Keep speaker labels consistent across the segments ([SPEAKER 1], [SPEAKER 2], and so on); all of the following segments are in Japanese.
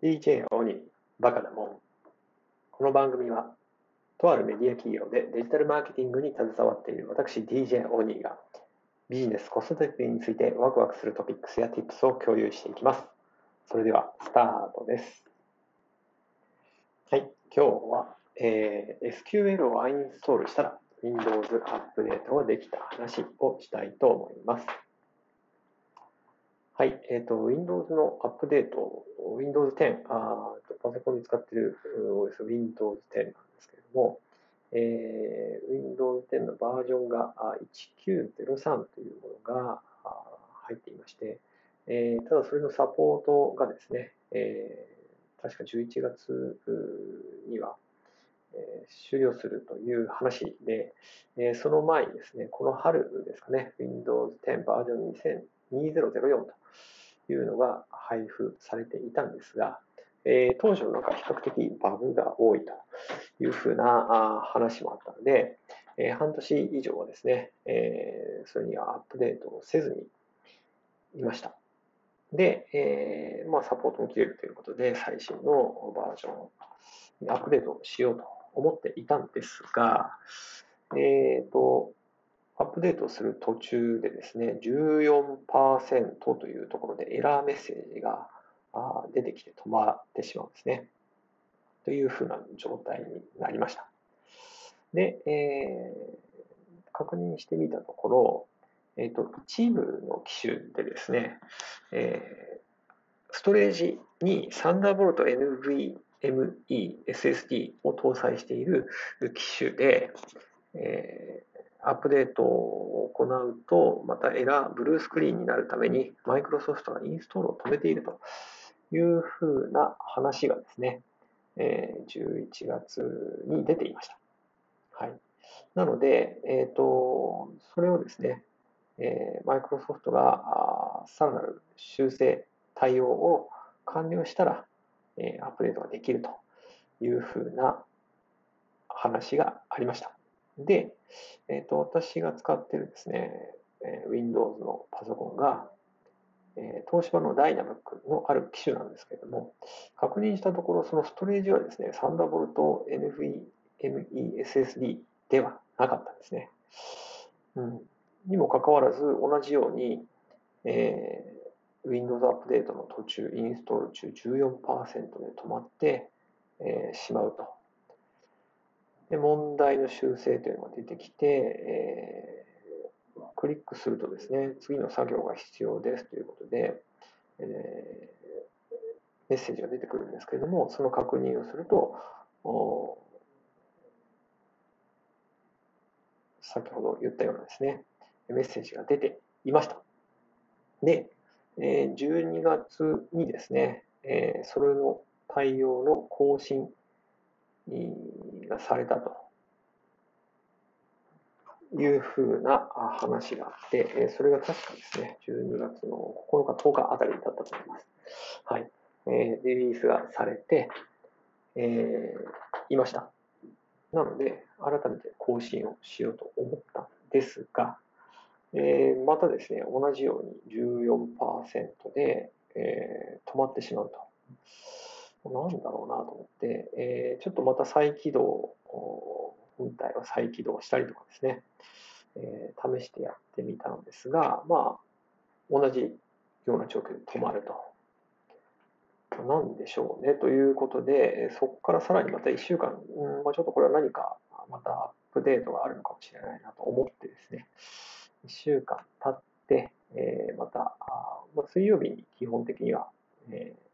[SPEAKER 1] DJ オニバカだもん。この番組は、とあるメディア企業でデジタルマーケティングに携わっている私 DJ オニーがビジネス、子育てについてワクワクするトピックスや Tips を共有していきます。それでは、スタートです。はい、今日は、えー、SQL をアインストールしたら Windows アップデートができた話をしたいと思います。はい、えっ、ー、と、Windows のアップデート、Windows 10、あパソコンに使っている OS Windows 10なんですけれども、えー、Windows 10のバージョンが1903というものが入っていまして、えー、ただそれのサポートがですね、えー、確か11月には、えー、終了するという話で、えー、その前にですね、この春ですかね、Windows 10バージョン2004というのが配布されていたんですが、えー、当初の中比較的バグが多いというふうな話もあったので、えー、半年以上はですね、えー、それにはアップデートをせずにいました。で、えーまあ、サポートも切れるということで、最新のバージョンにアップデートしようと思っていたんですが、えっ、ー、と、アップデートする途中でですね、14%というところでエラーメッセージが出てきて止まってしまうんですね。というふうな状態になりました。で、えー、確認してみたところ、えっ、ー、と、一部の機種でですね、えー、ストレージにサンダーボルト NVMe SSD を搭載している機種で、えアップデートを行うと、またエラー、ブルースクリーンになるために、マイクロソフトがインストールを止めているというふうな話がですね、11月に出ていました。はい。なので、えっ、ー、と、それをですね、マイクロソフトがさらなる修正、対応を完了したら、アップデートができるというふうな話がありました。で、えーと、私が使っているですね、え、Windows のパソコンが、えー、東芝のダイナミックのある機種なんですけれども、確認したところ、そのストレージはですね、サンダーボルト NVMe SSD ではなかったんですね。うん、にもかかわらず、同じように、えー、Windows アップデートの途中、インストール中14%で止まって、えー、しまうとで、問題の修正というのが出てきて、えー、クリックするとですね、次の作業が必要ですということで、えー、メッセージが出てくるんですけれども、その確認をすると、先ほど言ったようなですね、メッセージが出ていました。で、12月にですね、それの対応の更新がされたというふうな話があって、それが確かですね、12月の9日、10日あたりだったと思います。はい。えー、リリースがされて、えー、いました。なので、改めて更新をしようと思ったんですが、えー、またですね、同じように14%で、えー、止まってしまうと。なんだろうなと思って、えー、ちょっとまた再起動、本体を再起動したりとかですね、えー、試してやってみたんですが、まあ、同じような状況で止まると。なんでしょうね。ということで、そこからさらにまた1週間、うんまあ、ちょっとこれは何かまたアップデートがあるのかもしれないなと思ってですね、1週間経って、えー、また、まあ、水曜日に基本的には、えー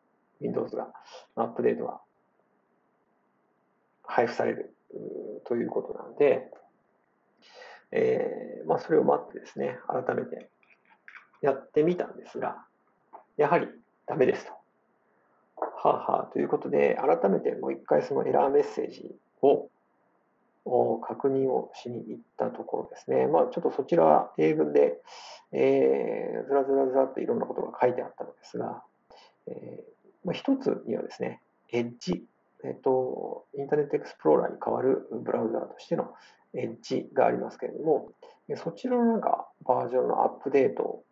[SPEAKER 1] Windows が、アップデートが配布されるということなので、えー、まあ、それを待ってですね、改めてやってみたんですが、やはりダメですと。はあ、はあ、ということで、改めてもう一回そのエラーメッセージを確認をしに行ったところですね、まあ、ちょっとそちらは英文で、えー、ずらずらずらっといろんなことが書いてあったのですが、えまあ、一つにはですね、エッジ、えっと、インターネットエクスプローラーに代わるブラウザーとしてのエッジがありますけれども、そちらのなんかバージョンのアップデート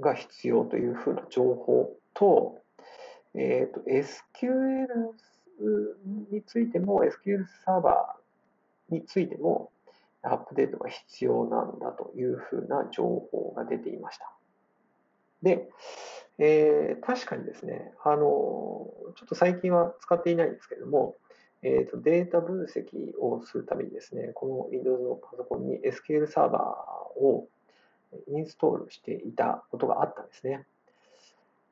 [SPEAKER 1] が必要というふうな情報と、えっ、と、SQL についても、SQL サーバーについても、アップデートが必要なんだというふうな情報が出ていました。で、えー、確かにですね、あの、ちょっと最近は使っていないんですけれども、えーと、データ分析をするためにですね、この Windows のパソコンに SQL サーバーをインストールしていたことがあったんですね。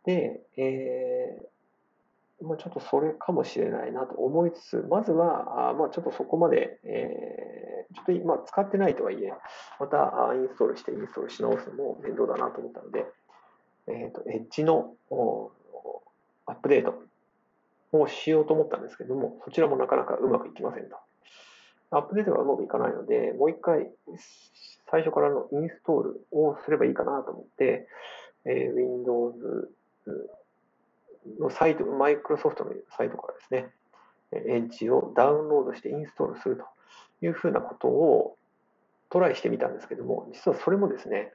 [SPEAKER 1] で、えー、ま、ちょっとそれかもしれないなと思いつつ、まずは、あまあ、ちょっとそこまで、えー、ちょっと今使ってないとはいえ、またインストールしてインストールし直すのも面倒だなと思ったので、えっ、ー、と、エッジのアップデートをしようと思ったんですけども、そちらもなかなかうまくいきませんと。アップデートがうまくいかないので、もう一回最初からのインストールをすればいいかなと思って、えー、Windows のサイト、マイクロソフトのサイトからですね、エッジをダウンロードしてインストールするというふうなことをトライしてみたんですけども、実はそれもですね、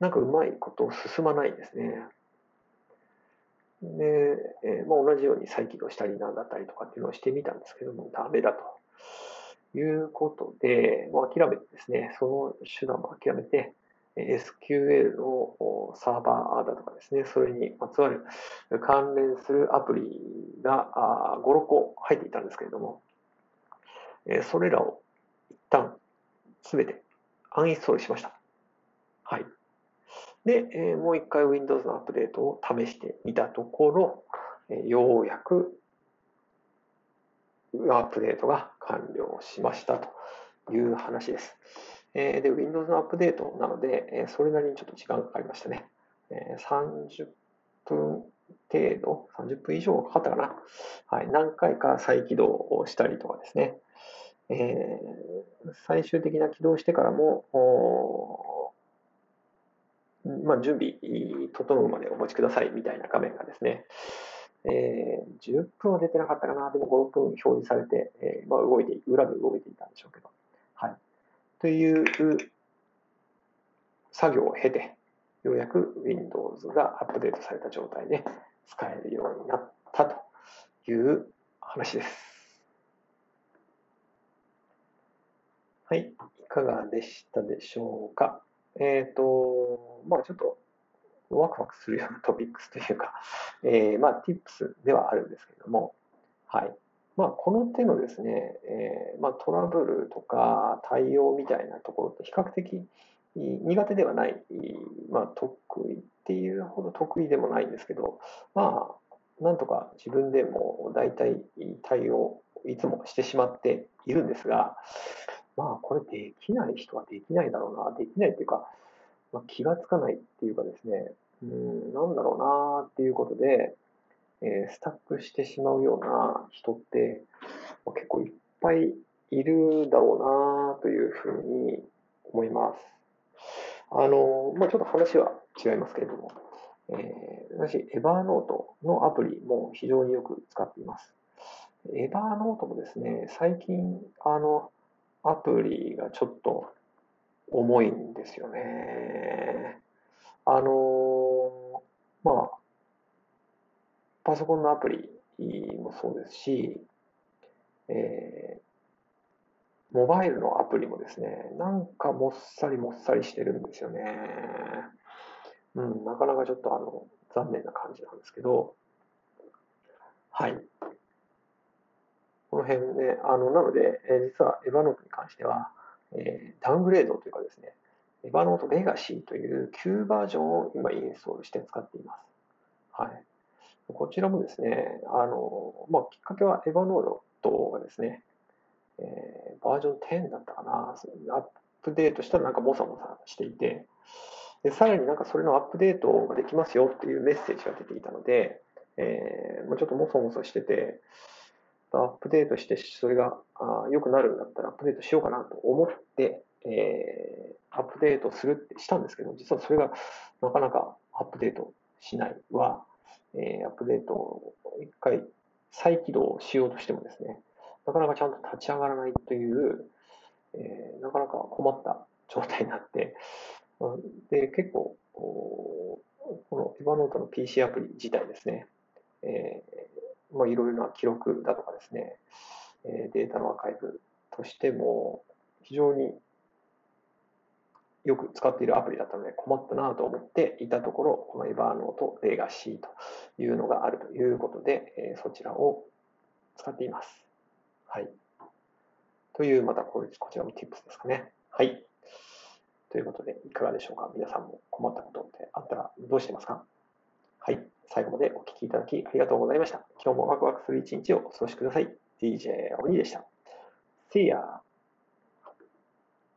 [SPEAKER 1] なんかうまいこと進まないですね。で、えー、まあ、同じように再起動したりなんだったりとかっていうのをしてみたんですけども、ダメだということで、もう諦めてですね、その手段も諦めて、SQL のサーバーだとかですね、それにまつわる関連するアプリが5、6個入っていたんですけれども、それらを一旦すべてアンインストールしました。で、えもう一回 Windows のアップデートを試してみたところ、えようやくアップデートが完了しましたという話です。えで、Windows のアップデートなので、えそれなりにちょっと時間がかかりましたね。え30分程度、30分以上かかったかな。はい、何回か再起動をしたりとかですね。えー、最終的な起動してからも、まあ、準備整うまでお待ちくださいみたいな画面がですね、えー、10分は出てなかったかな、でも5、6分表示されて、えー、まあ、動いて、裏で動いていたんでしょうけど。はい。という作業を経て、ようやく Windows がアップデートされた状態で使えるようになったという話です。はい。いかがでしたでしょうか。えっ、ー、と、まあちょっとワクワクするようなトピックスというか、えー、まあ tips ではあるんですけれども、はい。まあこの手のですね、えー、まあトラブルとか対応みたいなところって比較的苦手ではない、まあ得意っていうほど得意でもないんですけど、まあなんとか自分でも大体対応いつもしてしまっているんですが、まあ、これできない人はできないだろうな、できないっていうか、まあ、気がつかないっていうかですね、うん、なんだろうなっていうことで、えー、スタックしてしまうような人って、まあ、結構いっぱいいるだろうなというふうに思います。あの、まあ、ちょっと話は違いますけれども、えー、私、エバーノートのアプリも非常によく使っています。エバーノートもですね、最近、あの、アプリがちょっと重いんですよね。あの、まあ、パソコンのアプリもそうですし、えー、モバイルのアプリもですね、なんかもっさりもっさりしてるんですよね。うん、なかなかちょっとあの、残念な感じなんですけど、はい。この辺ね、あの、なので、え、実はエヴァノートに関しては、え、ダウングレードというかですね、エヴァノートレガシーという旧バージョンを今インストールして使っています。はい。こちらもですね、あの、まあ、きっかけはエヴァノートがですね、えー、バージョン10だったかな、アップデートしたらなんかモサモサしていて、でさらになんかそれのアップデートができますよっていうメッセージが出ていたので、えー、もうちょっとモサモサしてて、アップデートして、それが良くなるんだったらアップデートしようかなと思って、えー、アップデートするってしたんですけど、実はそれがなかなかアップデートしないは、えー、アップデートを一回再起動しようとしてもですね、なかなかちゃんと立ち上がらないという、えー、なかなか困った状態になって、で、結構、このエヴァノートの PC アプリ自体ですね、えー、まあ、いろいろな記録だとかですね、えデータのアーカイブとしても非常によく使っているアプリだったので困ったなと思っていたところ、このエバーノートレガシーというのがあるということで、そちらを使っています。はい。という、またこちらも Tips ですかね。はい。ということで、いかがでしょうか？皆さんも困ったことってあったらどうしてますか？最後までお聞きいただきありがとうございました。今日もワクワクする一日をお過ごしください。DJ 鬼でした。See ya!